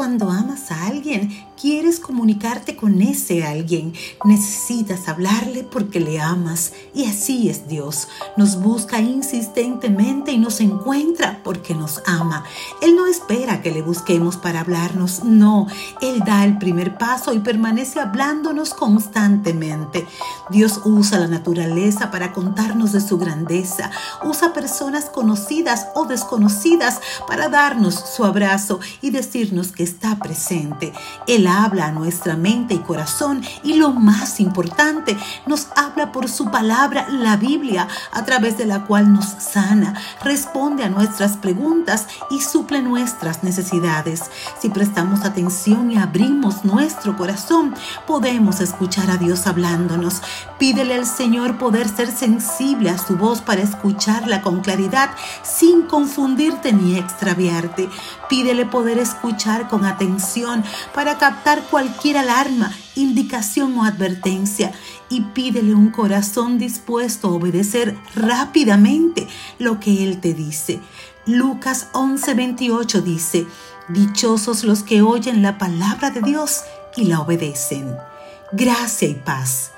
Cuando amas a alguien, quieres comunicarte con ese alguien. Necesitas hablarle porque le amas. Y así es Dios. Nos busca insistentemente y nos encuentra porque nos ama. Él no espera que le busquemos para hablarnos. No, Él da el primer paso y permanece hablándonos constantemente. Dios usa la naturaleza para contarnos de su grandeza. Usa personas conocidas o desconocidas para darnos su abrazo y decirnos que está presente. Él habla a nuestra mente y corazón y lo más importante, nos habla por su palabra, la Biblia, a través de la cual nos sana, responde a nuestras preguntas y suple nuestras necesidades. Si prestamos atención y abrimos nuestro corazón, podemos escuchar a Dios hablándonos. Pídele al Señor poder ser sensible a su voz para escucharla con claridad sin confundirte ni extraviarte. Pídele poder escuchar con atención para captar cualquier alarma, indicación o advertencia y pídele un corazón dispuesto a obedecer rápidamente lo que Él te dice. Lucas 11:28 dice, Dichosos los que oyen la palabra de Dios y la obedecen. Gracia y paz